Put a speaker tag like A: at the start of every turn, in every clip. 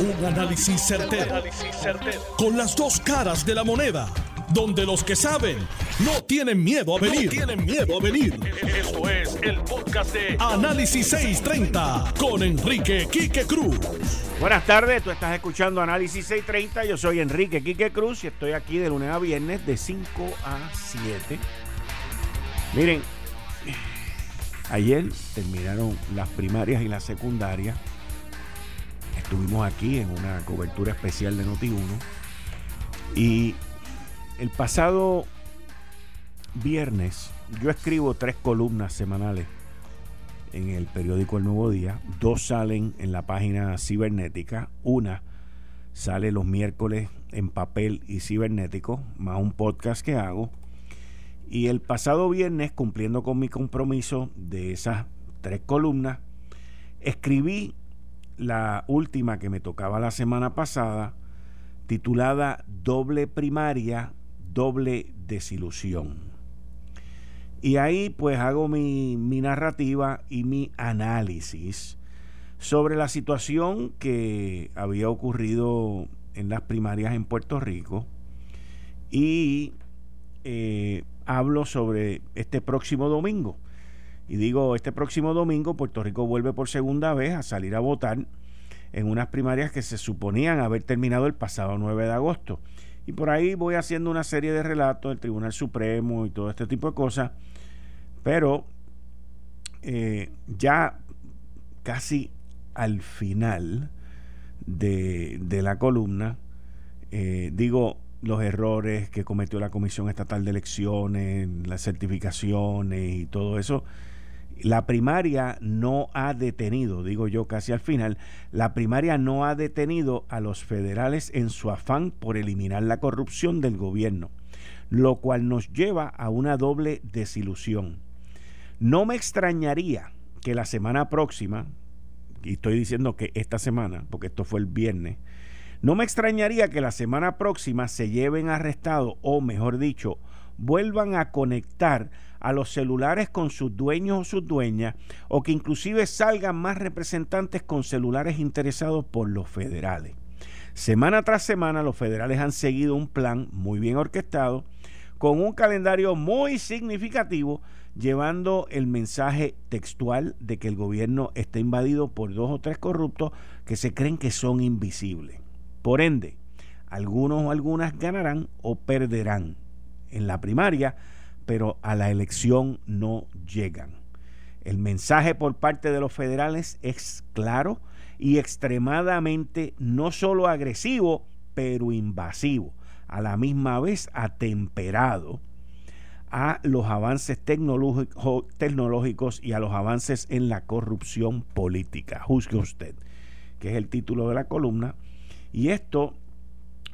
A: Un análisis certero, Con las dos caras de la moneda. Donde los que saben no tienen miedo a venir. tienen miedo a venir. Esto es el podcast de Análisis 630 con Enrique Quique Cruz.
B: Buenas tardes, tú estás escuchando Análisis 630. Yo soy Enrique Quique Cruz y estoy aquí de lunes a viernes de 5 a 7. Miren, ayer terminaron las primarias y las secundarias estuvimos aquí en una cobertura especial de Noti1 y el pasado viernes yo escribo tres columnas semanales en el periódico El Nuevo Día, dos salen en la página cibernética, una sale los miércoles en papel y cibernético, más un podcast que hago. Y el pasado viernes, cumpliendo con mi compromiso de esas tres columnas, escribí la última que me tocaba la semana pasada, titulada Doble primaria, doble desilusión. Y ahí pues hago mi, mi, narrativa y mi análisis sobre la situación que había ocurrido en las primarias en Puerto Rico y eh, hablo sobre este próximo domingo. Y digo, este próximo domingo Puerto Rico vuelve por segunda vez a salir a votar en unas primarias que se suponían haber terminado el pasado 9 de agosto. Y por ahí voy haciendo una serie de relatos del Tribunal Supremo y todo este tipo de cosas. Pero eh, ya casi al final de, la columna, eh, digo los errores que cometió la Comisión Estatal de Elecciones, las certificaciones y todo eso la primaria no ha detenido, digo yo casi al final, la primaria no ha detenido a los federales en su afán por eliminar la corrupción del gobierno, lo cual nos lleva a una doble desilusión. No me extrañaría que la semana próxima, y estoy diciendo que esta semana, porque esto fue el viernes, no me extrañaría que la semana próxima se lleven arrestado o mejor dicho, vuelvan a conectar a los celulares con sus dueños o sus dueñas, o que inclusive salgan más representantes con celulares interesados por los federales. Semana tras semana los federales han seguido un plan muy bien orquestado, con un calendario muy significativo, llevando el mensaje textual de que el gobierno está invadido por dos o tres corruptos que se creen que son invisibles. Por ende, algunos o algunas ganarán o perderán. En la primaria, pero a la elección no llegan. El mensaje por parte de los federales es claro y extremadamente no solo agresivo, pero invasivo, a la misma vez atemperado a los avances tecnológicos y a los avances en la corrupción política. Juzgue usted, que es el título de la columna. Y esto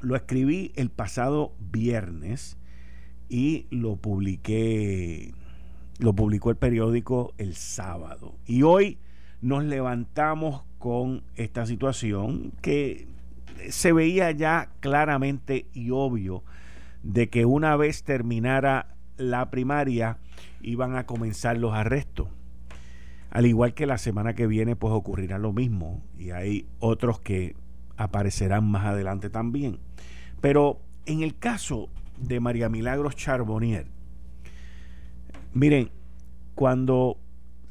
B: lo escribí el pasado viernes y lo publiqué, lo publicó el periódico el sábado. Y hoy nos levantamos con esta situación que se veía ya claramente y obvio de que una vez terminara la primaria iban a comenzar los arrestos. Al igual que la semana que viene pues ocurrirá lo mismo y hay otros que aparecerán más adelante también. Pero en el caso de María Milagros Charbonnier. Miren, cuando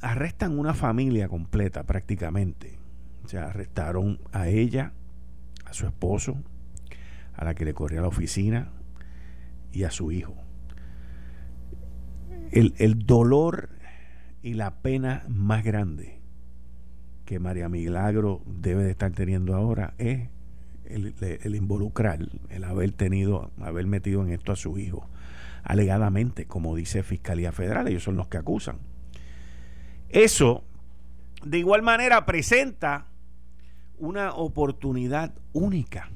B: arrestan una familia completa prácticamente, o sea, arrestaron a ella, a su esposo, a la que le corría la oficina y a su hijo. El, el dolor y la pena más grande que María Milagro debe de estar teniendo ahora es el, involucrar, el haber tenido, haber metido en esto a su hijo, alegadamente, como dice Fiscalía Federal, ellos son los que acusan. Eso, de igual manera, presenta una oportunidad única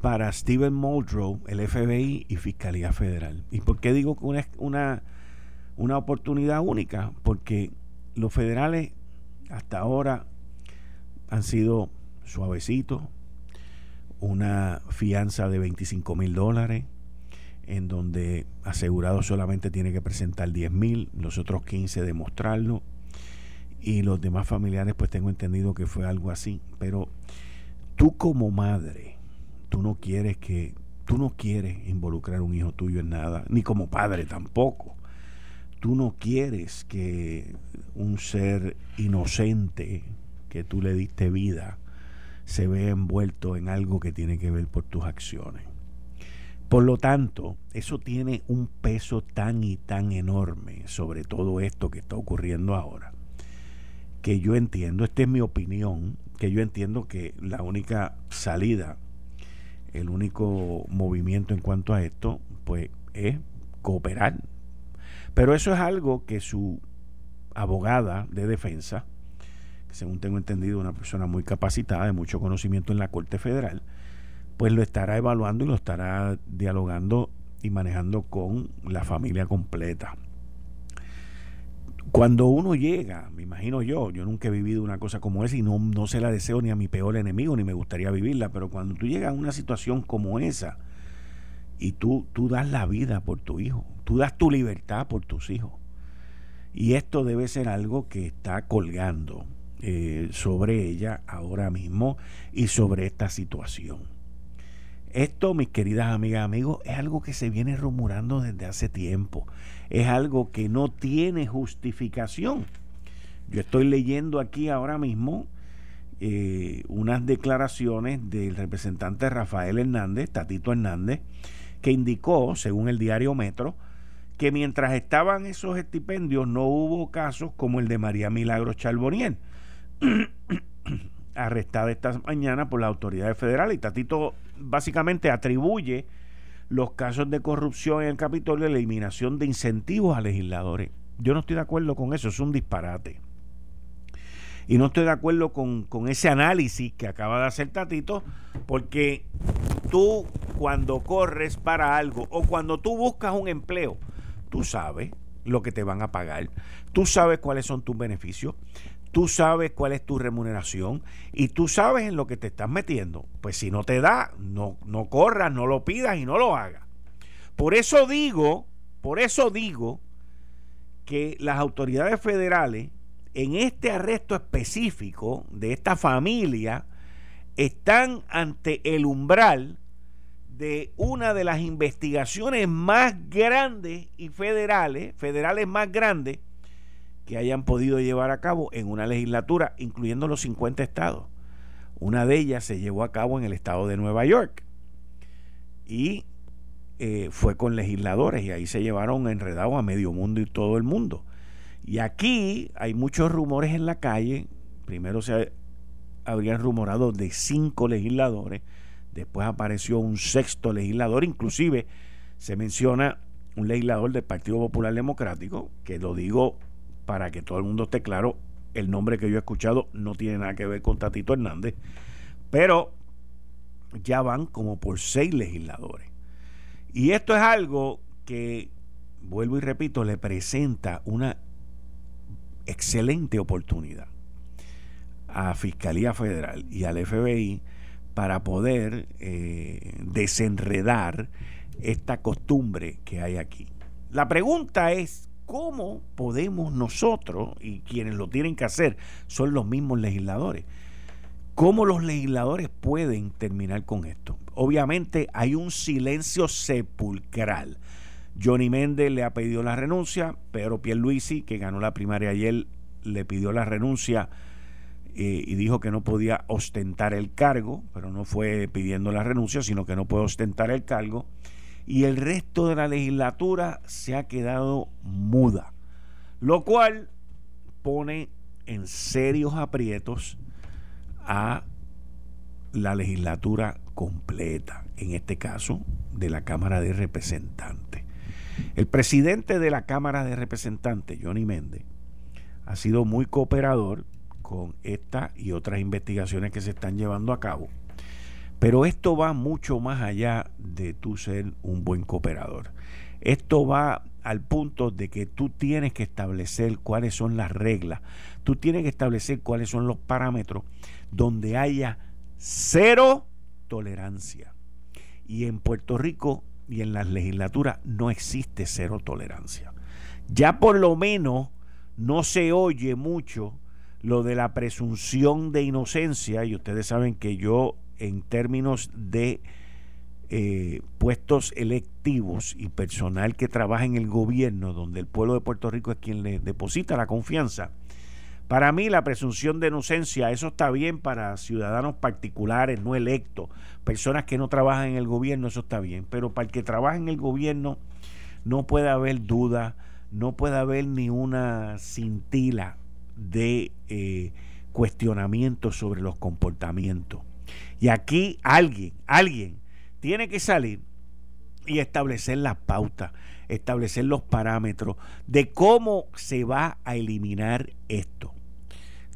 B: para Steven Muldrow, el FBI y Fiscalía Federal. ¿Y por qué digo que una, una, una oportunidad única? Porque los federales hasta ahora han sido suavecitos, una fianza de 25 mil dólares, en donde asegurado solamente tiene que presentar 10 mil, los otros 15 demostrarlo, y los demás familiares pues tengo entendido que fue algo así, pero tú como madre, tú no quieres que, tú no quieres involucrar a un hijo tuyo en nada, ni como padre tampoco. Tú no quieres que un ser inocente que tú le diste vida se vea envuelto en algo que tiene que ver por tus acciones. Por lo tanto, eso tiene un peso tan y tan enorme sobre todo esto que está ocurriendo ahora, que yo entiendo, esta es mi opinión, que yo entiendo que la única salida, el único movimiento en cuanto a esto, pues es cooperar. Pero eso es algo que su abogada de defensa, según tengo entendido, una persona muy capacitada, de mucho conocimiento en la Corte Federal, pues lo estará evaluando y lo estará dialogando y manejando con la familia completa. Cuando uno llega, me imagino yo, yo nunca he vivido una cosa como esa y no, no se la deseo ni a mi peor enemigo, ni me gustaría vivirla, pero cuando tú llegas a una situación como esa y tú, tú das la vida por tu hijo, tú das tu libertad por tus hijos, y esto debe ser algo que está colgando eh, sobre ella ahora mismo y sobre esta situación. Esto, mis queridas amigas amigos, es algo que se viene rumorando desde hace tiempo. Es algo que no tiene justificación. Yo estoy leyendo aquí ahora mismo eh, unas declaraciones del representante Rafael Hernández, Tatito Hernández, que indicó, según el diario Metro, que mientras estaban esos estipendios no hubo casos como el de María Milagro Charboniel, arrestada esta mañana por las autoridades federales. Y Tatito básicamente atribuye los casos de corrupción en el Capitolio a la eliminación de incentivos a legisladores. Yo no estoy de acuerdo con eso, es un disparate. Y no estoy de acuerdo con, con ese análisis que acaba de hacer Tatito, porque tú cuando corres para algo o cuando tú buscas un empleo, tú sabes lo que te van a pagar, tú sabes cuáles son tus beneficios, tú sabes cuál es tu remuneración y tú sabes en lo que te estás metiendo. Pues si no te da, no, no corras, no lo pidas y no lo hagas. Por eso digo, por eso digo que las autoridades federales en este arresto específico de esta familia están ante el umbral de una de las investigaciones más grandes y federales, federales más grandes, que hayan podido llevar a cabo en una legislatura, incluyendo los 50 estados. Una de ellas se llevó a cabo en el estado de Nueva York y eh, fue con legisladores y ahí se llevaron enredados a medio mundo y todo el mundo. Y aquí hay muchos rumores en la calle. Primero se habrían rumorado de cinco legisladores, después apareció un sexto legislador, inclusive se menciona un legislador del Partido Popular Democrático, que lo digo para que todo el mundo esté claro, el nombre que yo he escuchado no tiene nada que ver con Tatito Hernández, pero ya van como por seis legisladores. Y esto es algo que, vuelvo y repito, le presenta una excelente oportunidad a Fiscalía Federal y al FBI para poder eh, desenredar esta costumbre que hay aquí. La pregunta es, ¿Cómo podemos nosotros, y quienes lo tienen que hacer son los mismos legisladores, cómo los legisladores pueden terminar con esto? Obviamente hay un silencio sepulcral. Johnny Méndez le ha pedido la renuncia, Pedro Pierluisi, que ganó la primaria ayer, le pidió la renuncia eh, y dijo que no podía ostentar el cargo, pero no fue pidiendo la renuncia, sino que no puede ostentar el cargo y el resto de la legislatura se ha quedado muda, lo cual pone en serios aprietos a la legislatura completa, en este caso de la Cámara de Representantes. El presidente de la Cámara de Representantes, Johnny Méndez, ha sido muy cooperador con esta y otras investigaciones que se están llevando a cabo pero esto va mucho más allá de tú ser un buen cooperador. Esto va al punto de que tú tienes que establecer cuáles son las reglas, tú tienes que establecer cuáles son los parámetros donde haya cero tolerancia. Y en Puerto Rico y en las legislaturas no existe cero tolerancia. Ya por lo menos no se oye mucho lo de la presunción de inocencia, y ustedes saben que yo en términos de eh, puestos electivos y personal que trabaja en el gobierno, donde el pueblo de Puerto Rico es quien le deposita la confianza, para mí la presunción de inocencia, eso está bien para ciudadanos particulares, no electos, personas que no trabajan en el gobierno, eso está bien, pero para el que trabaja en el gobierno no puede haber duda, no puede haber ni una cintila de eh, cuestionamiento sobre los comportamientos. Y aquí alguien, alguien tiene que salir y establecer las pautas, establecer los parámetros de cómo se va a eliminar esto.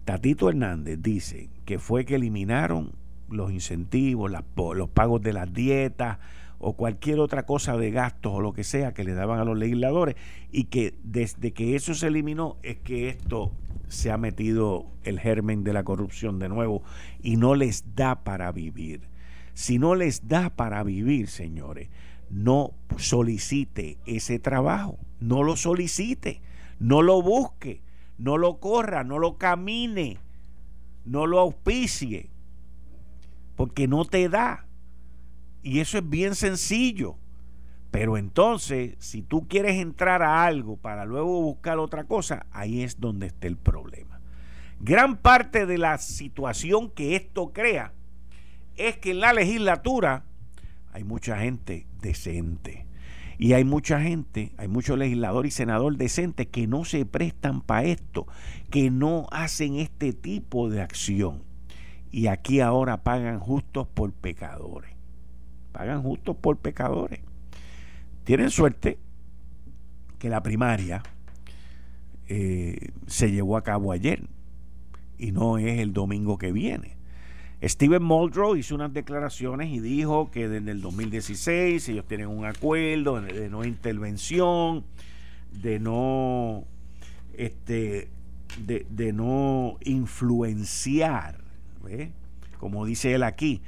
B: Tatito Hernández dice que fue que eliminaron los incentivos, los pagos de las dietas o cualquier otra cosa de gastos o lo que sea que le daban a los legisladores y que desde que eso se eliminó es que esto se ha metido el germen de la corrupción de nuevo y no les da para vivir. Si no les da para vivir, señores, no solicite ese trabajo, no lo solicite, no lo busque, no lo corra, no lo camine, no lo auspicie, porque no te da. Y eso es bien sencillo. Pero entonces, si tú quieres entrar a algo para luego buscar otra cosa, ahí es donde está el problema. Gran parte de la situación que esto crea es que en la legislatura hay mucha gente decente. Y hay mucha gente, hay muchos legisladores y senadores decentes que no se prestan para esto, que no hacen este tipo de acción. Y aquí ahora pagan justos por pecadores. Pagan justos por pecadores. Tienen suerte que la primaria eh, se llevó a cabo ayer y no es el domingo que viene. Steven Muldrow hizo unas declaraciones y dijo que desde el 2016 ellos tienen un acuerdo de no intervención, de no este de, de no influenciar, como dice él aquí,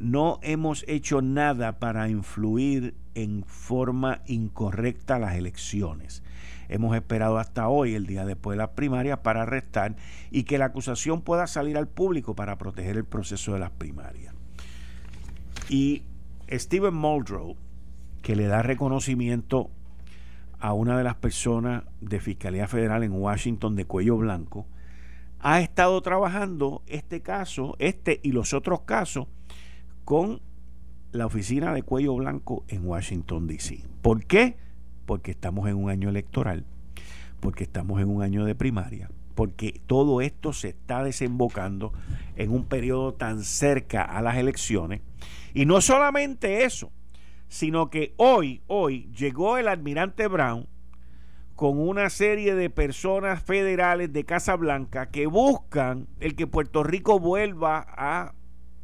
B: no hemos hecho nada para influir en forma incorrecta las elecciones. Hemos esperado hasta hoy, el día después de las primarias, para arrestar y que la acusación pueda salir al público para proteger el proceso de las primarias. Y Steven Muldrow, que le da reconocimiento a una de las personas de Fiscalía Federal en Washington de cuello blanco, ha estado trabajando este caso, este y los otros casos, con la oficina de cuello blanco en Washington, D.C. ¿Por qué? porque estamos en un año electoral, porque estamos en un año de primaria, porque todo esto se está desembocando en un periodo tan cerca a las elecciones. Y no solamente eso, sino que hoy, hoy llegó el almirante Brown con una serie de personas federales de Casa Blanca que buscan el que Puerto Rico vuelva a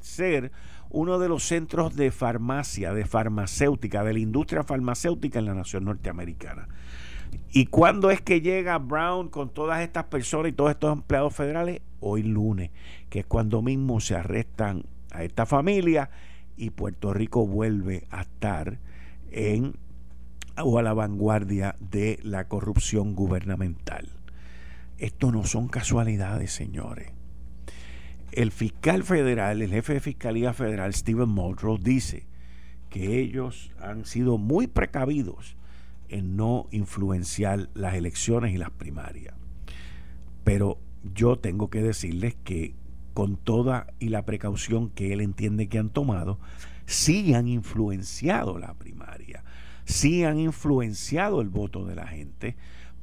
B: ser uno de los centros de farmacia, de farmacéutica, de la industria farmacéutica en la nación norteamericana. ¿Y cuándo es que llega Brown con todas estas personas y todos estos empleados federales? Hoy lunes, que es cuando mismo se arrestan a esta familia y Puerto Rico vuelve a estar en o a la vanguardia de la corrupción gubernamental. Esto no son casualidades, señores el fiscal federal, el jefe de Fiscalía Federal, Steven Muldrow, dice que ellos han sido muy precavidos en no influenciar las elecciones y las primarias. Pero yo tengo que decirles que con toda y la precaución que él entiende que han tomado, sí han influenciado la primaria, sí han influenciado el voto de la gente,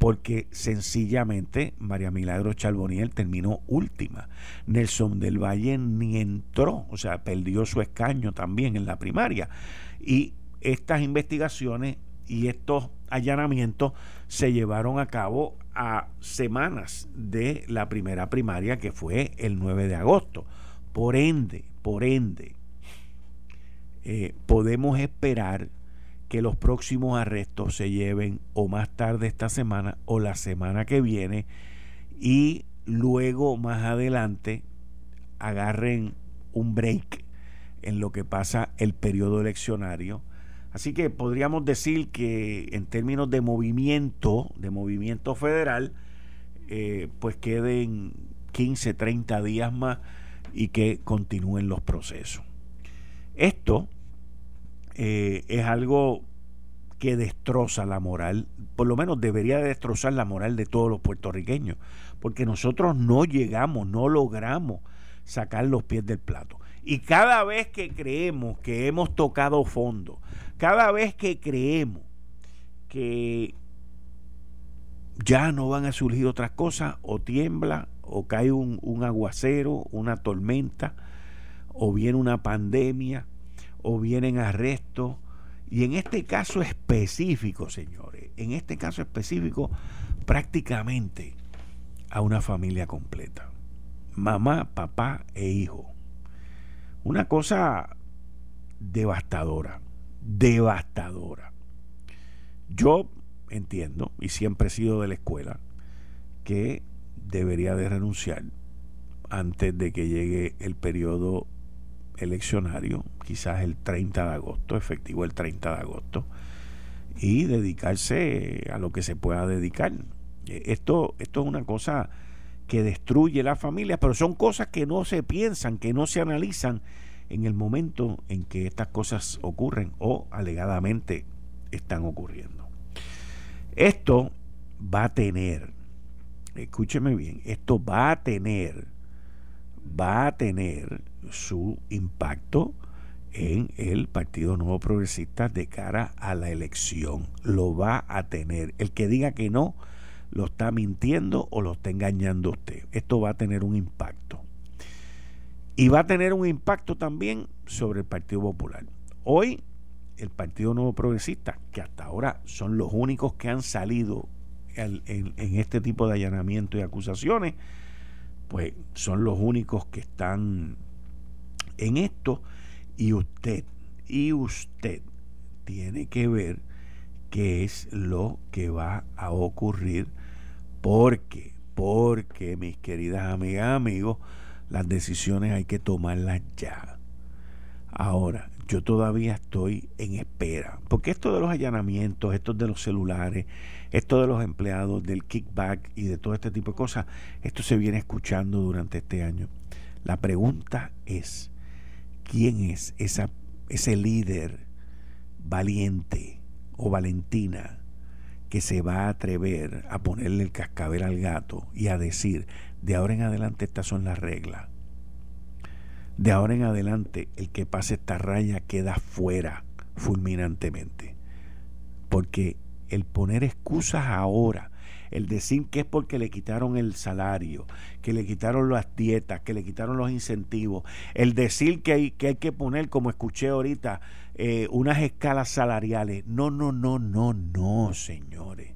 B: porque sencillamente María Milagro Charboniel terminó última. Nelson del Valle ni entró, o sea, perdió su escaño también en la primaria. Y estas investigaciones y estos allanamientos se llevaron a cabo a semanas de la primera primaria que fue el 9 de agosto. Por ende, por ende, eh, podemos esperar que los próximos arrestos se lleven o más tarde esta semana o la semana que viene y luego más adelante agarren un break en lo que pasa el periodo eleccionario. Así que podríamos decir que en términos de movimiento, de movimiento federal, eh, pues queden 15, 30 días más y que continúen los procesos. Esto eh, es algo que destroza la moral, por lo menos debería destrozar la moral de todos los puertorriqueños, porque nosotros no llegamos, no logramos sacar los pies del plato. Y cada vez que creemos que hemos tocado fondo, cada vez que creemos que ya no van a surgir otras cosas, o tiembla, o cae un, un aguacero, una tormenta, o viene una pandemia, o vienen arrestos. Y en este caso específico, señores, en este caso específico, prácticamente a una familia completa. Mamá, papá e hijo. Una cosa devastadora, devastadora. Yo entiendo, y siempre he sido de la escuela, que debería de renunciar antes de que llegue el periodo eleccionario, quizás el 30 de agosto, efectivo el 30 de agosto, y dedicarse a lo que se pueda dedicar. Esto, esto es una cosa que destruye la familia, pero son cosas que no se piensan, que no se analizan en el momento en que estas cosas ocurren o alegadamente están ocurriendo. Esto va a tener, escúcheme bien, esto va a tener, va a tener su impacto en el Partido Nuevo Progresista de cara a la elección. Lo va a tener. El que diga que no, lo está mintiendo o lo está engañando usted. Esto va a tener un impacto. Y va a tener un impacto también sobre el Partido Popular. Hoy el Partido Nuevo Progresista, que hasta ahora son los únicos que han salido en, este tipo de allanamiento y acusaciones, pues son los únicos que están en esto. Y usted, y usted tiene que ver qué es lo que va a ocurrir porque, porque, mis queridas amigas, amigos, las decisiones hay que tomarlas ya. Ahora, yo todavía estoy en espera, porque esto de los allanamientos, esto de los celulares, esto de los empleados, del kickback y de todo este tipo de cosas, esto se viene escuchando durante este año. La pregunta es, ¿quién es esa, ese líder valiente o valentina que se va a atrever a ponerle el cascabel al gato y a decir, de ahora en adelante estas son las reglas. De ahora en adelante el que pase esta raya queda fuera fulminantemente. Porque el poner excusas ahora el decir que es porque le quitaron el salario, que le quitaron las dietas, que le quitaron los incentivos, el decir que hay que, hay que poner, como escuché ahorita, eh, unas escalas salariales. No, no, no, no, no, señores.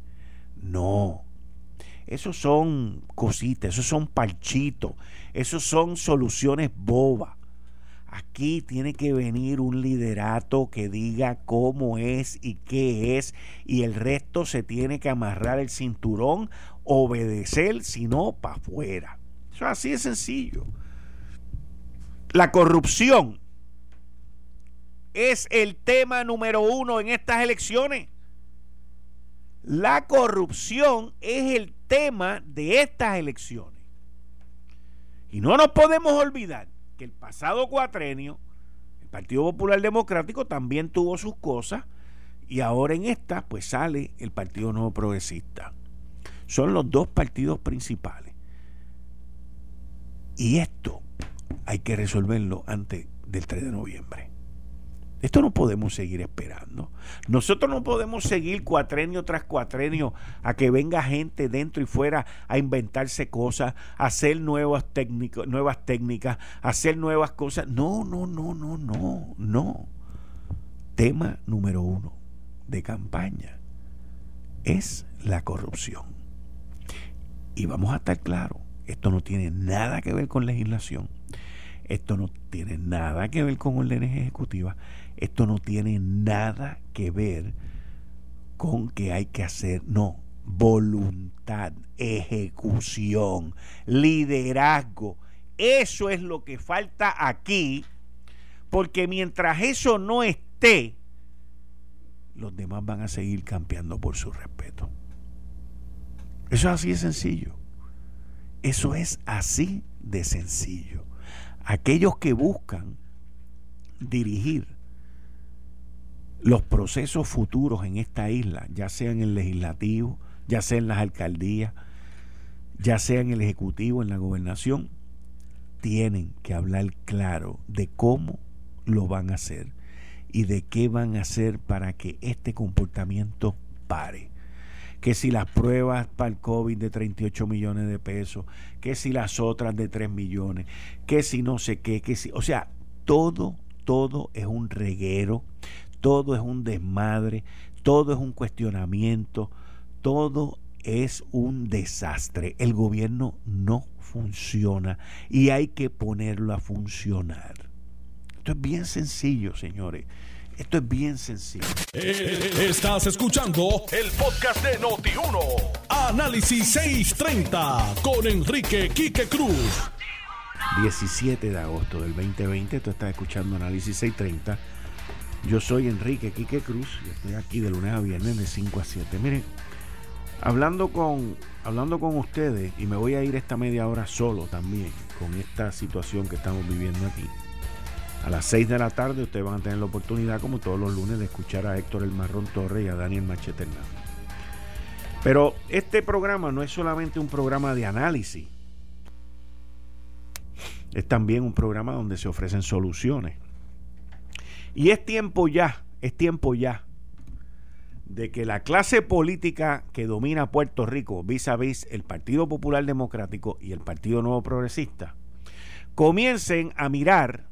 B: No. Esos son cositas, esos son parchitos, esos son soluciones bobas. Aquí tiene que venir un liderato que diga cómo es y qué es y el resto se tiene que amarrar el cinturón, obedecer, si no, para afuera. Eso es así de sencillo. La corrupción es el tema número uno en estas elecciones. La corrupción es el tema de estas elecciones. Y no nos podemos olvidar que el pasado cuatrenio el Partido Popular Democrático también tuvo sus cosas y ahora en esta pues sale el Partido Nuevo Progresista. Son los dos partidos principales. Y esto hay que resolverlo antes del 3 de noviembre. Esto no podemos seguir esperando. Nosotros no podemos seguir cuatrenio tras cuatrenio a que venga gente dentro y fuera a inventarse cosas, a hacer nuevas, nuevas técnicas, a hacer nuevas cosas. No, no, no, no, no, no. Tema número uno de campaña es la corrupción. Y vamos a estar claros, esto no tiene nada que ver con legislación. Esto no tiene nada que ver con órdenes ejecutivas. Esto no tiene nada que ver con que hay que hacer, no, voluntad, ejecución, liderazgo. Eso es lo que falta aquí, porque mientras eso no esté, los demás van a seguir campeando por su respeto. Eso es así de sencillo. Eso es así de sencillo. Aquellos que buscan dirigir los procesos futuros en esta isla, ya sea en el legislativo, ya sea en las alcaldías, ya sea en el ejecutivo, en la gobernación, tienen que hablar claro de cómo lo van a hacer y de qué van a hacer para que este comportamiento pare. Que si las pruebas para el COVID de 38 millones de pesos, que si las otras de 3 millones, que si no sé qué, que si, o sea, todo, todo es un reguero, todo es un desmadre, todo es un cuestionamiento, todo es un desastre. El gobierno no funciona y hay que ponerlo a funcionar. Esto es bien sencillo, señores. Esto es bien sencillo.
A: Eh, estás escuchando el podcast de Noti1. Análisis 630 con Enrique Quique Cruz.
B: 17 de agosto del 2020. Tú estás escuchando Análisis 630. Yo soy Enrique Quique Cruz y estoy aquí de lunes a viernes de 5 a 7. Miren, hablando con, hablando con ustedes, y me voy a ir esta media hora solo también con esta situación que estamos viviendo aquí. A las 6 de la tarde ustedes van a tener la oportunidad, como todos los lunes, de escuchar a Héctor El Marrón Torre y a Daniel Machete Hernández. Pero este programa no es solamente un programa de análisis, es también un programa donde se ofrecen soluciones. Y es tiempo ya, es tiempo ya de que la clase política que domina Puerto Rico vis a vis el Partido Popular Democrático y el Partido Nuevo Progresista comiencen a mirar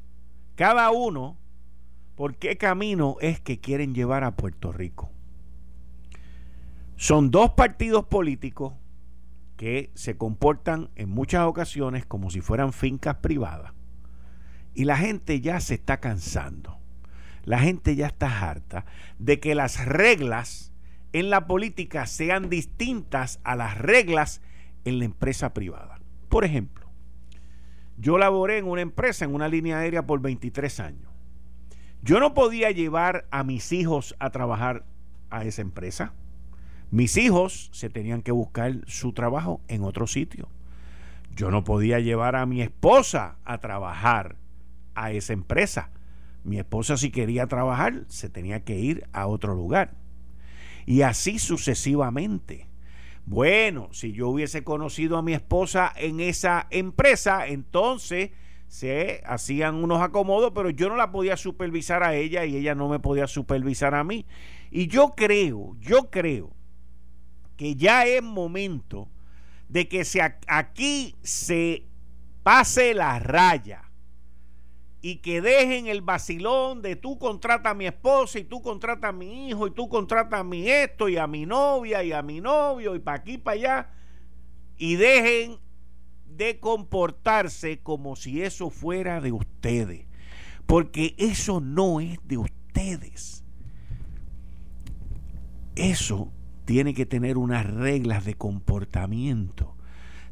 B: cada uno por qué camino es que quieren llevar a Puerto Rico. Son dos partidos políticos que se comportan en muchas ocasiones como si fueran fincas privadas y la gente ya se está cansando la gente ya está harta de que las reglas en la política sean distintas a las reglas en la empresa privada. Por ejemplo, yo laboré en una empresa, en una línea aérea por 23 años. Yo no podía llevar a mis hijos a trabajar a esa empresa. Mis hijos se tenían que buscar su trabajo en otro sitio. Yo no podía llevar a mi esposa a trabajar a esa empresa mi esposa si quería trabajar se tenía que ir a otro lugar. Y así sucesivamente. Bueno, si yo hubiese conocido a mi esposa en esa empresa, entonces se hacían unos acomodos, pero yo no la podía supervisar a ella y ella no me podía supervisar a mí. Y yo creo, yo creo que ya es momento de que se, aquí se pase la raya y que dejen el vacilón de tú contrata a mi esposa y tú contrata a mi hijo y tú contrata a mi esto y a mi novia y a mi novio y para aquí para allá. Y dejen de comportarse como si eso fuera de ustedes. Porque eso no es de ustedes. Eso tiene que tener unas reglas de comportamiento.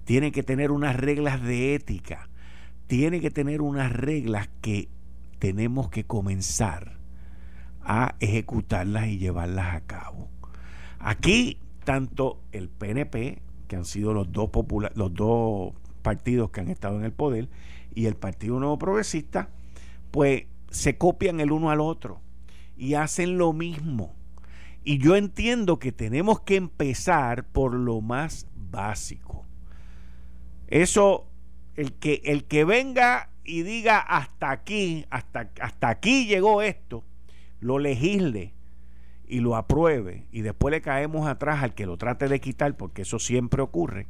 B: Tiene que tener unas reglas de ética tiene que tener unas reglas que tenemos que comenzar a ejecutarlas y llevarlas a cabo. Aquí, tanto el PNP, que han sido los dos, los dos partidos que han estado en el poder, y el Partido Nuevo Progresista, pues se copian el uno al otro y hacen lo mismo. Y yo entiendo que tenemos que empezar por lo más básico. Eso el que, el que venga y diga hasta aquí, hasta, hasta aquí llegó esto, lo legisle y lo apruebe y después le caemos atrás al que lo trate de quitar, porque eso siempre ocurre,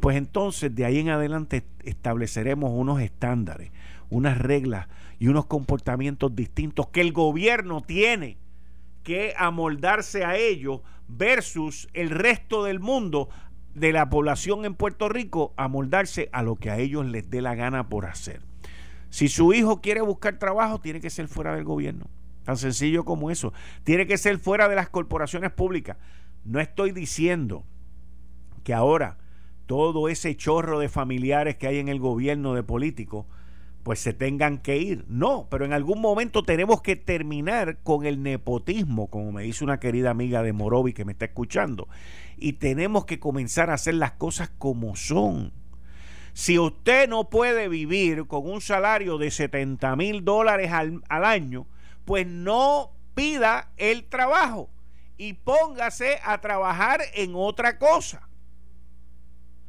B: pues entonces de ahí en adelante estableceremos unos estándares, unas reglas y unos comportamientos distintos que el gobierno tiene que amoldarse a ellos versus el resto del mundo de la población en Puerto Rico a moldarse a lo que a ellos les dé la gana por hacer. Si su hijo quiere buscar trabajo, tiene que ser fuera del gobierno. Tan sencillo como eso. Tiene que ser fuera de las corporaciones públicas. No estoy diciendo que ahora todo ese chorro de familiares que hay en el gobierno de políticos pues se tengan que ir. No, pero en algún momento tenemos que terminar con el nepotismo, como me dice una querida amiga de Morovi que me está escuchando. Y tenemos que comenzar a hacer las cosas como son. Si usted no puede vivir con un salario de 70 mil dólares al, al año, pues no pida el trabajo y póngase a trabajar en otra cosa.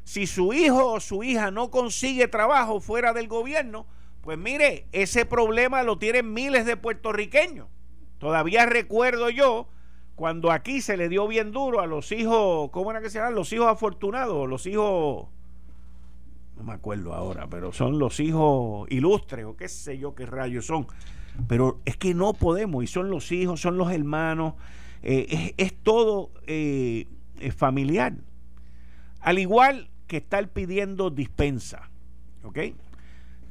B: Si su hijo o su hija no consigue trabajo fuera del gobierno, pues mire, ese problema lo tienen miles de puertorriqueños. Todavía recuerdo yo cuando aquí se le dio bien duro a los hijos, ¿cómo era que se llaman? Los hijos afortunados, los hijos, no me acuerdo ahora, pero son los hijos ilustres o qué sé yo qué rayos son. Pero es que no podemos, y son los hijos, son los hermanos, eh, es, todo eh, familiar. Al igual que estar pidiendo dispensa, ¿ok?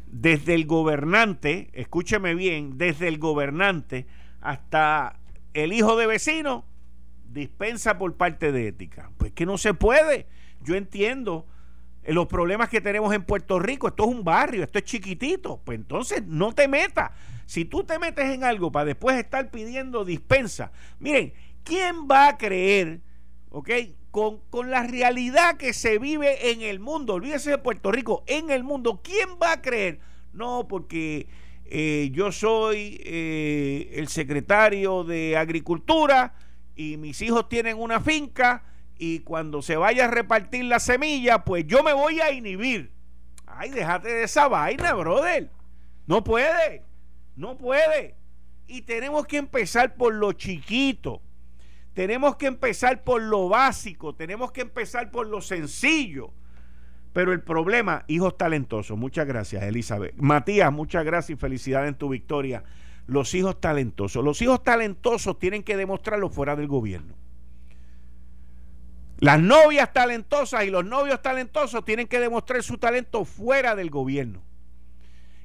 B: Desde el gobernante, escúcheme bien, desde el gobernante hasta el hijo de vecino, dispensa por parte de ética. Pues que no se puede. Yo entiendo los problemas que tenemos en Puerto Rico. Esto es un barrio, esto es chiquitito. Pues entonces no te metas. Si tú te metes en algo para después estar pidiendo dispensa, miren, ¿quién va a creer, ok? Con, con, la realidad que se vive en el mundo, olvídese de Puerto Rico, en el mundo, ¿quién va a creer? No, porque eh, yo soy eh, el secretario de Agricultura y mis hijos tienen una finca y cuando se vaya a repartir la semilla, pues yo me voy a inhibir. Ay, déjate de esa vaina, brother. No puede, no puede. Y tenemos que empezar por lo chiquito. Tenemos que empezar por lo básico, tenemos que empezar por lo sencillo. Pero el problema, hijos talentosos, muchas gracias Elizabeth. Matías, muchas gracias y felicidades en tu victoria. Los hijos talentosos. Los hijos talentosos tienen que demostrarlo fuera del gobierno. Las novias talentosas y los novios talentosos tienen que demostrar su talento fuera del gobierno.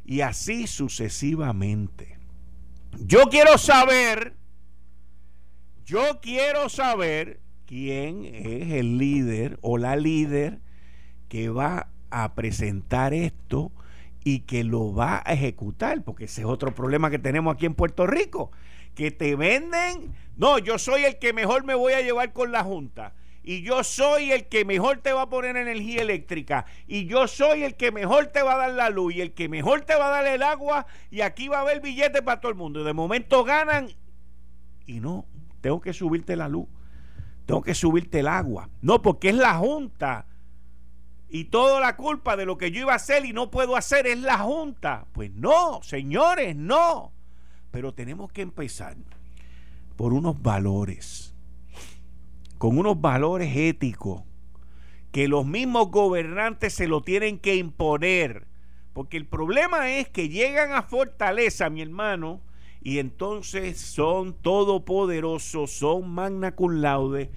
B: Y así sucesivamente. Yo quiero saber, yo quiero saber quién es el líder o la líder que va a presentar esto y que lo va a ejecutar, porque ese es otro problema que tenemos aquí en Puerto Rico, que te venden, no, yo soy el que mejor me voy a llevar con la Junta, y yo soy el que mejor te va a poner energía eléctrica, y yo soy el que mejor te va a dar la luz, y el que mejor te va a dar el agua, y aquí va a haber billetes para todo el mundo, y de momento ganan, y no, tengo que subirte la luz, tengo que subirte el agua, no, porque es la Junta y toda la culpa de lo que yo iba a hacer y no puedo hacer es la Junta. Pues no, señores, no. Pero tenemos que empezar por unos valores, con unos valores éticos, que los mismos gobernantes se lo tienen que imponer. Porque el problema es que llegan a Fortaleza, mi hermano, y entonces son todopoderosos, son magna cum laude,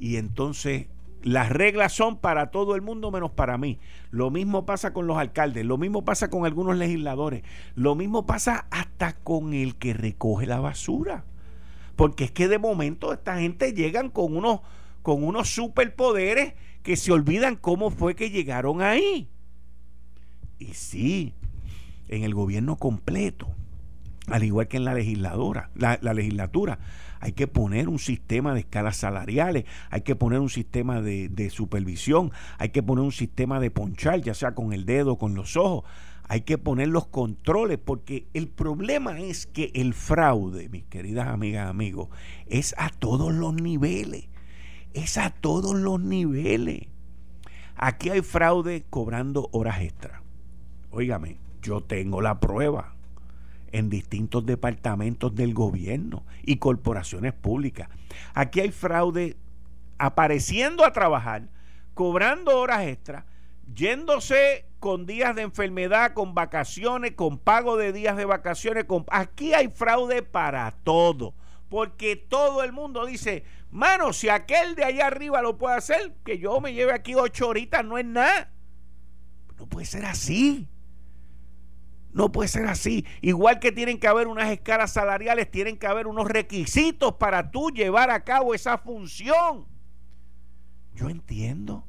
B: y entonces las reglas son para todo el mundo menos para mí. Lo mismo pasa con los alcaldes, lo mismo pasa con algunos legisladores, lo mismo pasa hasta con el que recoge la basura. Porque es que de momento esta gente llegan con unos, con unos superpoderes que se olvidan cómo fue que llegaron ahí. Y sí, en el gobierno completo, al igual que en la legisladora, la, la legislatura, hay que poner un sistema de escalas salariales, hay que poner un sistema de, supervisión, hay que poner un sistema de ponchar, ya sea con el dedo con los ojos, hay que poner los controles, porque el problema es que el fraude, mis queridas amigas, amigos, es a todos los niveles, es a todos los niveles. Aquí hay fraude cobrando horas extra. Óigame, yo tengo la prueba en distintos departamentos del gobierno y corporaciones públicas. Aquí hay fraude apareciendo a trabajar, cobrando horas extras, yéndose con días de enfermedad, con vacaciones, con pago de días de vacaciones. Aquí hay fraude para todo. Porque todo el mundo dice, mano, si aquel de allá arriba lo puede hacer, que yo me lleve aquí ocho horitas no es nada. No puede ser así. No puede ser así. Igual que tienen que haber unas escalas salariales, tienen que haber unos requisitos para tú llevar a cabo esa función. Yo entiendo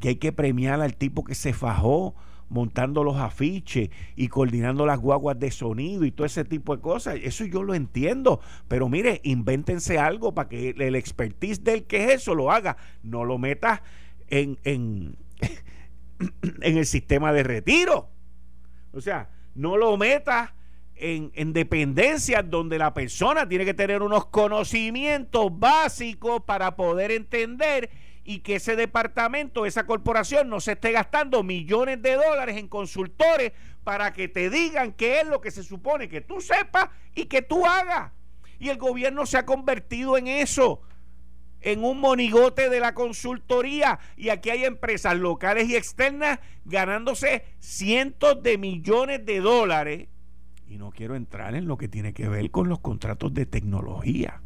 B: que hay que premiar al tipo que se fajó montando los afiches y coordinando las guaguas de sonido y todo ese tipo de cosas. Eso yo lo entiendo. Pero mire, invéntense algo para que el expertise del que es eso lo haga. No lo metas en, en, en el sistema de retiro. O sea, no lo metas en, en dependencias donde la persona tiene que tener unos conocimientos básicos para poder entender y que ese departamento, esa corporación no se esté gastando millones de dólares en consultores para que te digan qué es lo que se supone que tú sepas y que tú hagas. Y el gobierno se ha convertido en eso, en un monigote de la consultoría. Y aquí hay empresas locales y externas ganándose cientos de millones de dólares. Y no quiero entrar en lo que tiene que ver con los contratos de tecnología.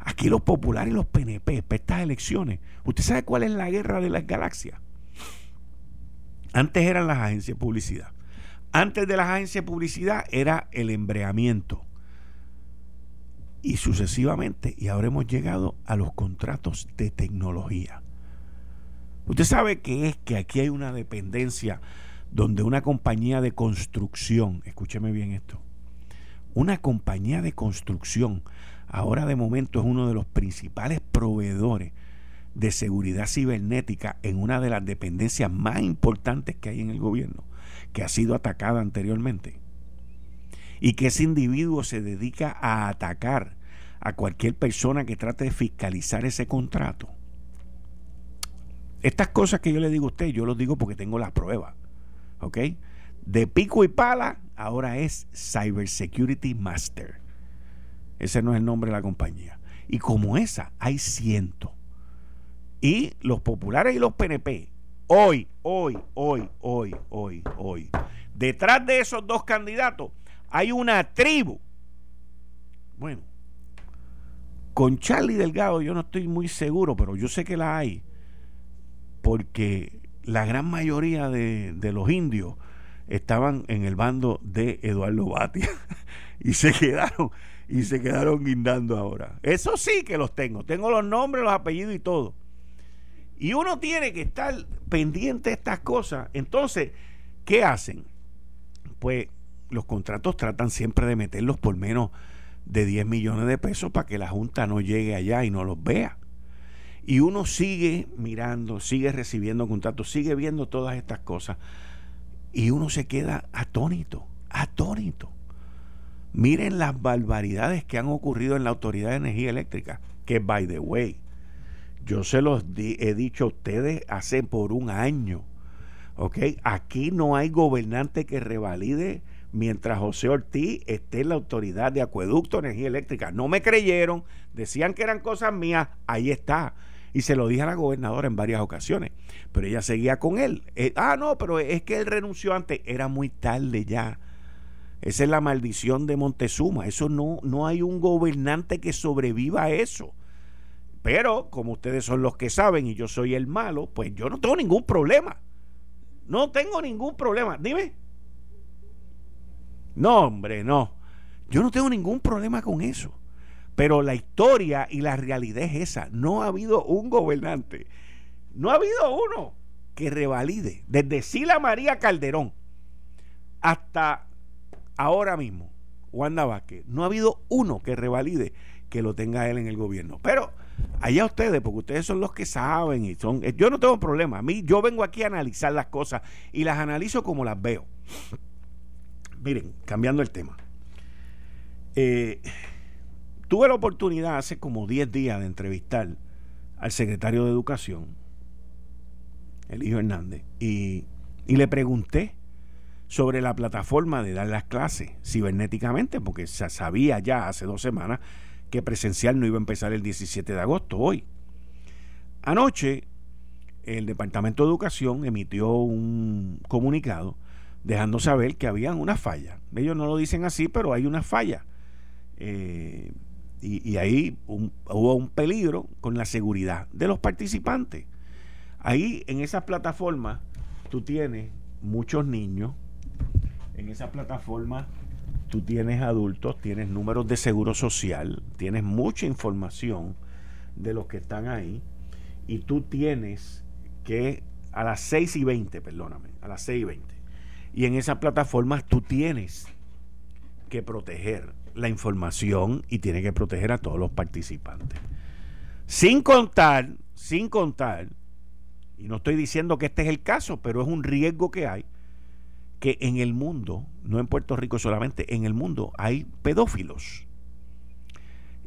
B: Aquí los populares y los PNP, para estas elecciones, ¿usted sabe cuál es la guerra de las galaxias? Antes eran las agencias de publicidad. Antes de las agencias de publicidad era el embreamiento. Y sucesivamente, y ahora hemos llegado a los contratos de tecnología. Usted sabe que es que aquí hay una dependencia donde una compañía de construcción, escúcheme bien esto, una compañía de construcción ahora de momento es uno de los principales proveedores de seguridad cibernética en una de las dependencias más importantes que hay en el gobierno, que ha sido atacada anteriormente. Y que ese individuo se dedica a atacar a cualquier persona que trate de fiscalizar ese contrato. Estas cosas que yo le digo a usted, yo lo digo porque tengo las pruebas. ¿Ok? De pico y pala, ahora es Cybersecurity Master. Ese no es el nombre de la compañía. Y como esa, hay cientos. Y los populares y los PNP, hoy, hoy, hoy, hoy, hoy, hoy, detrás de esos dos candidatos hay una tribu. Bueno, con Charlie Delgado yo no estoy muy seguro, pero yo sé que la hay. Porque la gran mayoría de, los indios estaban en el bando de Eduardo Batia y se quedaron y se quedaron guindando ahora. Eso sí que los tengo. Tengo los nombres, los apellidos y todo. Y uno tiene que estar pendiente de estas cosas. Entonces, ¿qué hacen? Pues los contratos tratan siempre de meterlos por menos de 10 millones de pesos para que la Junta no llegue allá y no los vea. Y uno sigue mirando, sigue recibiendo contratos, sigue viendo todas estas cosas. Y uno se queda atónito, atónito. Miren las barbaridades que han ocurrido en la Autoridad de Energía Eléctrica, que by the way, yo se los he dicho a ustedes hace por un año. ¿Ok? Aquí no hay gobernante que revalide mientras José Ortiz esté en la autoridad de acueducto, energía eléctrica. No me creyeron, decían que eran cosas mías, ahí está. Y se lo dije a la gobernadora en varias ocasiones, pero ella seguía con él. Eh, ah, no, pero es que él renunció antes, era muy tarde ya. Esa es la maldición de Montezuma. Eso no, no hay un gobernante que sobreviva a eso. Pero como ustedes son los que saben y yo soy el malo, pues yo no tengo ningún problema. No tengo ningún problema. Dime. No, hombre, no. Yo no tengo ningún problema con eso. Pero la historia y la realidad es esa. No ha habido un gobernante. No ha habido uno que revalide. Desde Sila María Calderón hasta ahora mismo, Wanda Vázquez, no ha habido uno que revalide que lo tenga él en el gobierno. Pero allá ustedes, porque ustedes son los que saben y son. Yo no tengo problema. A mí, yo vengo aquí a analizar las cosas y las analizo como las veo. Miren, cambiando el tema. Eh, tuve la oportunidad hace como 10 días de entrevistar al secretario de Educación, el hijo Hernández, y, y le pregunté sobre la plataforma de dar las clases cibernéticamente, porque se sabía ya hace dos semanas que presencial no iba a empezar el 17 de agosto, hoy. Anoche, el Departamento de Educación emitió un comunicado dejando saber que había una falla. Ellos no lo dicen así, pero hay una falla. Eh, y, ahí hubo un peligro con la seguridad de los participantes. Ahí en esas plataformas tú tienes muchos niños en esa plataforma tú tienes adultos, tienes números de seguro social, tienes mucha información de los que están ahí y tú tienes que a las 6 y 20, perdóname, a las 6 y 20. Y en esas plataformas tú tienes que proteger la información y tienes que proteger a todos los participantes. Sin contar, sin contar y no estoy diciendo que este es el caso, pero es un riesgo que hay, que en el mundo, no en Puerto Rico solamente, en el mundo hay pedófilos.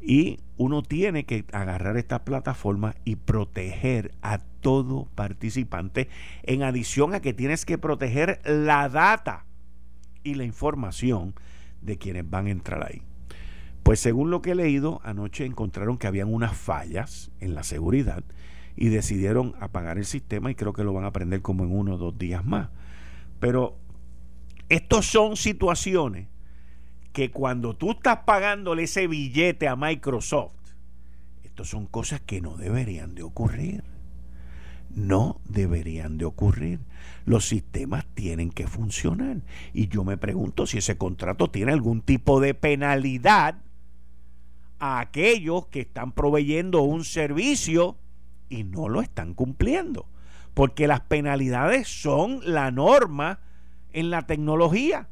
B: Y uno tiene que agarrar esta plataforma y proteger a todo participante, en adición a que tienes que proteger la data y la información de quienes van a entrar ahí. Pues según lo que he leído, anoche encontraron que habían unas fallas en la seguridad y decidieron apagar el sistema y creo que lo van a aprender como en uno o dos días más. Pero estos son situaciones que cuando tú estás pagándole ese billete a Microsoft, estas son cosas que no deberían de ocurrir. No deberían de ocurrir. Los sistemas tienen que funcionar. Y yo me pregunto si ese contrato tiene algún tipo de penalidad a aquellos que están proveyendo un servicio y no lo están cumpliendo. Porque las penalidades son la norma en la tecnología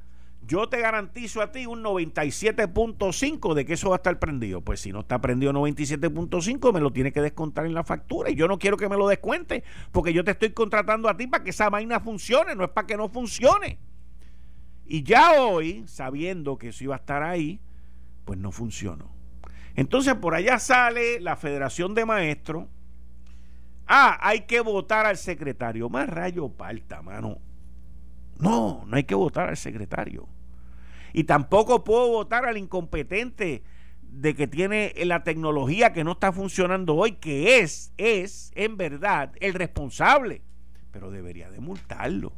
B: yo te garantizo a ti un 97.5 de que eso va a estar prendido. Pues si no está prendido 97.5, me lo tiene que descontar en la factura. Y yo no quiero que me lo descuente, porque yo te estoy contratando a ti para que esa vaina funcione, no es para que no funcione. Y ya hoy, sabiendo que eso iba a estar ahí, pues no funcionó. Entonces por allá sale la Federación de Maestros. Ah, hay que votar al secretario. Más rayo palta, mano. No, no hay que votar al secretario. Y tampoco puedo votar al incompetente de que tiene la tecnología que no está funcionando hoy, que es, es en verdad el responsable. Pero debería de multarlo.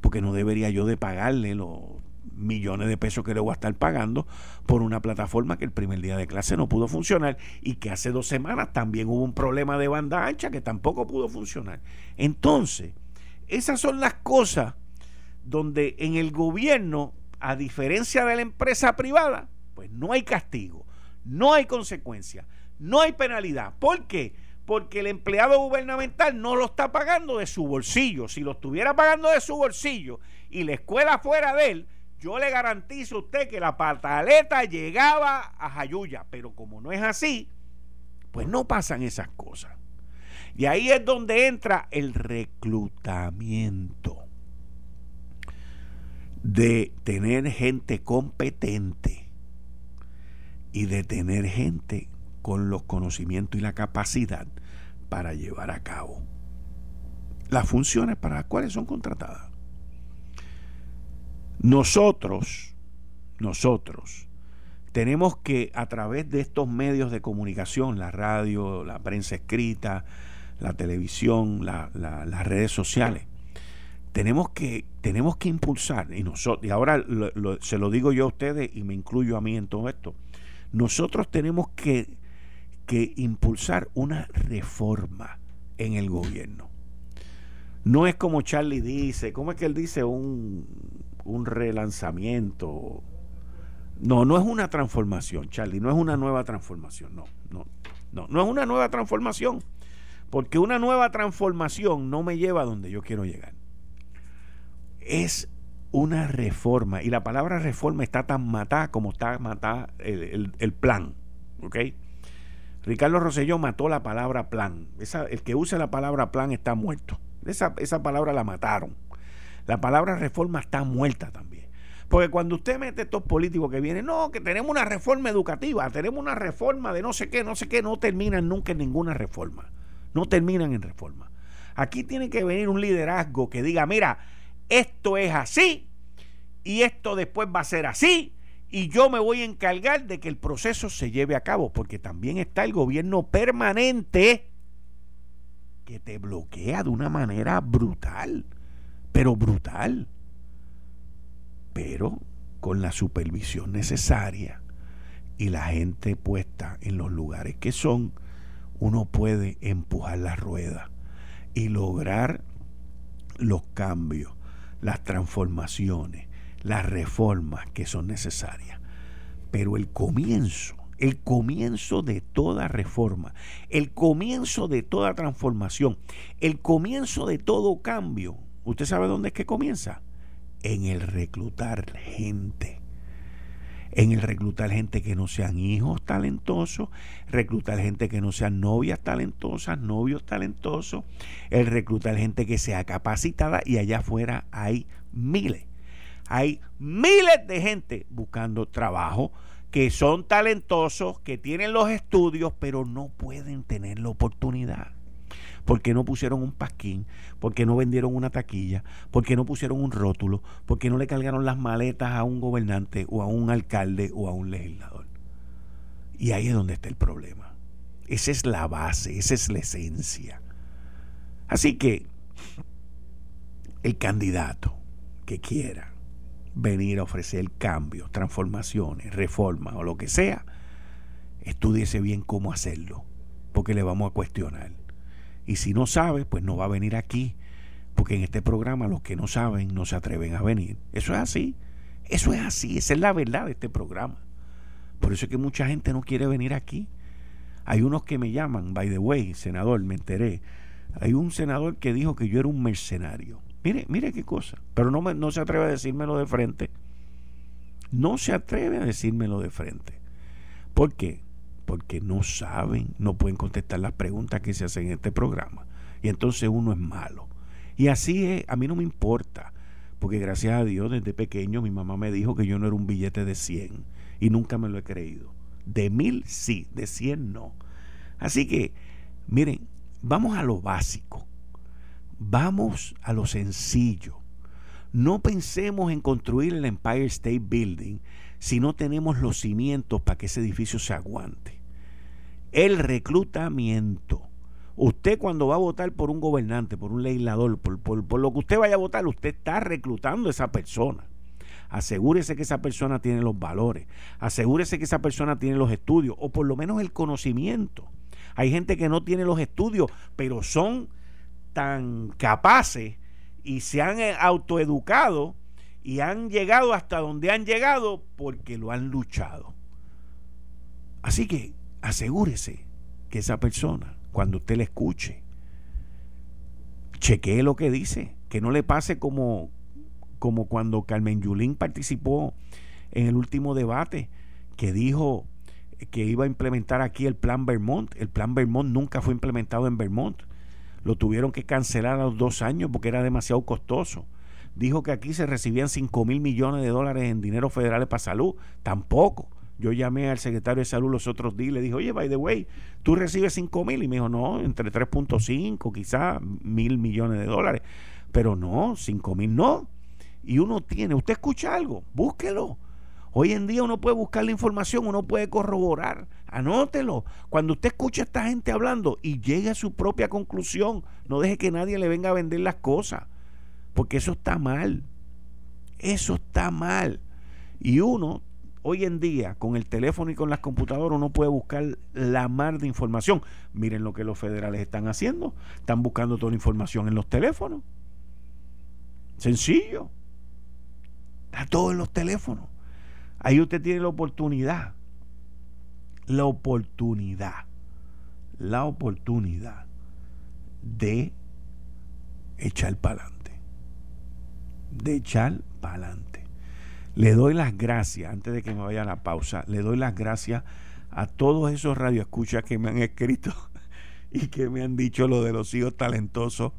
B: Porque no debería yo de pagarle los millones de pesos que le voy a estar pagando por una plataforma que el primer día de clase no pudo funcionar y que hace dos semanas también hubo un problema de banda ancha que tampoco pudo funcionar. Entonces, esas son las cosas donde en el gobierno a diferencia de la empresa privada, pues no hay castigo, no hay consecuencia, no hay penalidad. ¿Por qué? Porque el empleado gubernamental no lo está pagando de su bolsillo. Si lo estuviera pagando de su bolsillo y la escuela fuera de él, yo le garantizo a usted que la pataleta llegaba a Jayuya. Pero como no es así, pues no pasan esas cosas. Y ahí es donde entra el reclutamiento de tener gente competente y de tener gente con los conocimientos y la capacidad para llevar a cabo las funciones para las cuales son contratadas. Nosotros, nosotros, tenemos que a través de estos medios de comunicación, la radio, la prensa escrita, la televisión, las redes sociales, tenemos que, tenemos que impulsar, y, nosotros, y ahora se lo digo yo a ustedes y me incluyo a mí en todo esto, nosotros tenemos que, que impulsar una reforma en el gobierno. No es como Charlie dice, ¿cómo es que él dice? Un, un relanzamiento. No, no es una transformación, Charlie, no es una nueva transformación, no, no, no, no es una nueva transformación, porque una nueva transformación no me lleva a donde yo quiero llegar es una reforma. Y la palabra reforma está tan matada como está matada el, plan. ¿Ok? Ricardo Rosselló mató la palabra plan. Esa, el que usa la palabra plan está muerto. Esa, esa palabra la mataron. La palabra reforma está muerta también. Porque cuando usted mete estos políticos que vienen, no, que tenemos una reforma educativa, tenemos una reforma de no sé qué, no sé qué, no terminan nunca en ninguna reforma. No terminan en reforma. Aquí tiene que venir un liderazgo que diga, mira, esto es así y esto después va a ser así y yo me voy a encargar de que el proceso se lleve a cabo, porque también está el gobierno permanente que te bloquea de una manera brutal, pero brutal, pero con la supervisión necesaria y la gente puesta en los lugares que son, uno puede empujar la rueda y lograr los cambios las transformaciones, las reformas que son necesarias. Pero el comienzo, el comienzo de toda reforma, el comienzo de toda transformación, el comienzo de todo cambio, ¿usted sabe dónde es que comienza? En el reclutar gente. En el reclutar gente que no sean hijos talentosos, reclutar gente que no sean novias talentosas, novios talentosos, el reclutar gente que sea capacitada y allá afuera hay miles, hay miles de gente buscando trabajo que son talentosos, que tienen los estudios, pero no pueden tener la oportunidad porque no pusieron un pasquín, porque no vendieron una taquilla, porque no pusieron un rótulo, porque no le cargaron las maletas a un gobernante o a un alcalde o a un legislador. Y ahí es donde está el problema. Esa es la base, esa es la esencia. Así que el candidato que quiera venir a ofrecer cambios, transformaciones, reformas o lo que sea, estudiese bien cómo hacerlo, porque le vamos a cuestionar. Y si no sabe, pues no va a venir aquí. Porque en este programa los que no saben no se atreven a venir. Eso es así. Eso es así. Esa es la verdad de este programa. Por eso es que mucha gente no quiere venir aquí. Hay unos que me llaman, by the way, senador, me enteré. Hay un senador que dijo que yo era un mercenario. Mire, mire qué cosa. Pero no, me, no se atreve a decírmelo de frente. No se atreve a decírmelo de frente. ¿Por qué? Porque no saben, no pueden contestar las preguntas que se hacen en este programa. Y entonces uno es malo. Y así es, a mí no me importa, porque gracias a Dios desde pequeño mi mamá me dijo que yo no era un billete de 100 y nunca me lo he creído. De mil sí, de 100 no. Así que, miren, vamos a lo básico, vamos a lo sencillo. No pensemos en construir el Empire State Building si no tenemos los cimientos para que ese edificio se aguante. El reclutamiento. Usted cuando va a votar por un gobernante, por un legislador, por, lo que usted vaya a votar, usted está reclutando a esa persona. Asegúrese que esa persona tiene los valores. Asegúrese que esa persona tiene los estudios o por lo menos el conocimiento. Hay gente que no tiene los estudios, pero son tan capaces y se han eh, autoeducado y han llegado hasta donde han llegado porque lo han luchado. Así que asegúrese que esa persona, cuando usted le escuche, chequee lo que dice, que no le pase como, como cuando Carmen Yulín participó en el último debate, que dijo que iba a implementar aquí el plan Vermont. El plan Vermont nunca fue implementado en Vermont. Lo tuvieron que cancelar a los dos años porque era demasiado costoso dijo que aquí se recibían 5 mil millones de dólares en dinero federal para salud. Tampoco. Yo llamé al secretario de salud los otros días y le dije, oye, by the way, tú recibes 5 mil. Y me dijo, no, entre 3.5, quizás mil millones de dólares. Pero no, 5 mil no. Y uno tiene, usted escucha algo, búsquelo. Hoy en día uno puede buscar la información, uno puede corroborar, anótelo. Cuando usted escucha a esta gente hablando y llegue a su propia conclusión, no deje que nadie le venga a vender las cosas. Porque eso está mal. Eso está mal. Y uno, hoy en día, con el teléfono y con las computadoras, uno puede buscar la mar de información. Miren lo que los federales están haciendo. Están buscando toda la información en los teléfonos. Sencillo. Está todo en los teléfonos. Ahí usted tiene la oportunidad. La oportunidad. La oportunidad de echar para adelante de echar para adelante. Le doy las gracias, antes de que me vaya a la pausa, le doy las gracias a todos esos radioescuchas que me han escrito y que me han dicho lo de los hijos talentosos.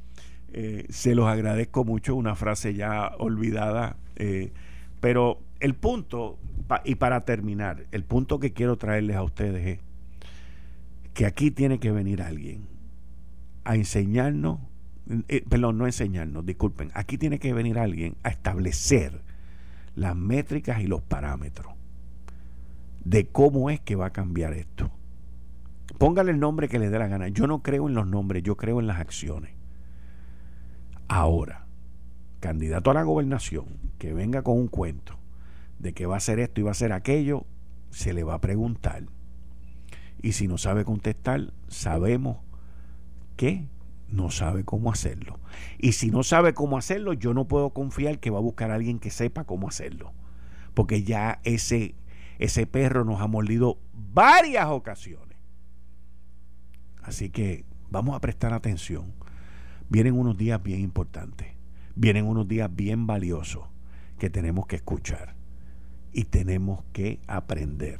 B: Eh, se los agradezco mucho, una frase ya olvidada. Eh, pero el punto, y para terminar, el punto que quiero traerles a ustedes es que aquí tiene que venir alguien a enseñarnos eh, perdón, no enseñarnos, disculpen, aquí tiene que venir alguien a establecer las métricas y los parámetros de cómo es que va a cambiar esto. Póngale el nombre que le dé la gana. Yo no creo en los nombres, yo creo en las acciones. Ahora, candidato a la gobernación que venga con un cuento de que va a hacer esto y va a hacer aquello, se le va a preguntar. Y si no sabe contestar, sabemos que no sabe cómo hacerlo. Y si no sabe cómo hacerlo, yo no puedo confiar que va a buscar a alguien que sepa cómo hacerlo. Porque ya ese, ese perro nos ha mordido varias ocasiones. Así que vamos a prestar atención. Vienen unos días bien importantes. Vienen unos días bien valiosos que tenemos que escuchar. y tenemos que aprender.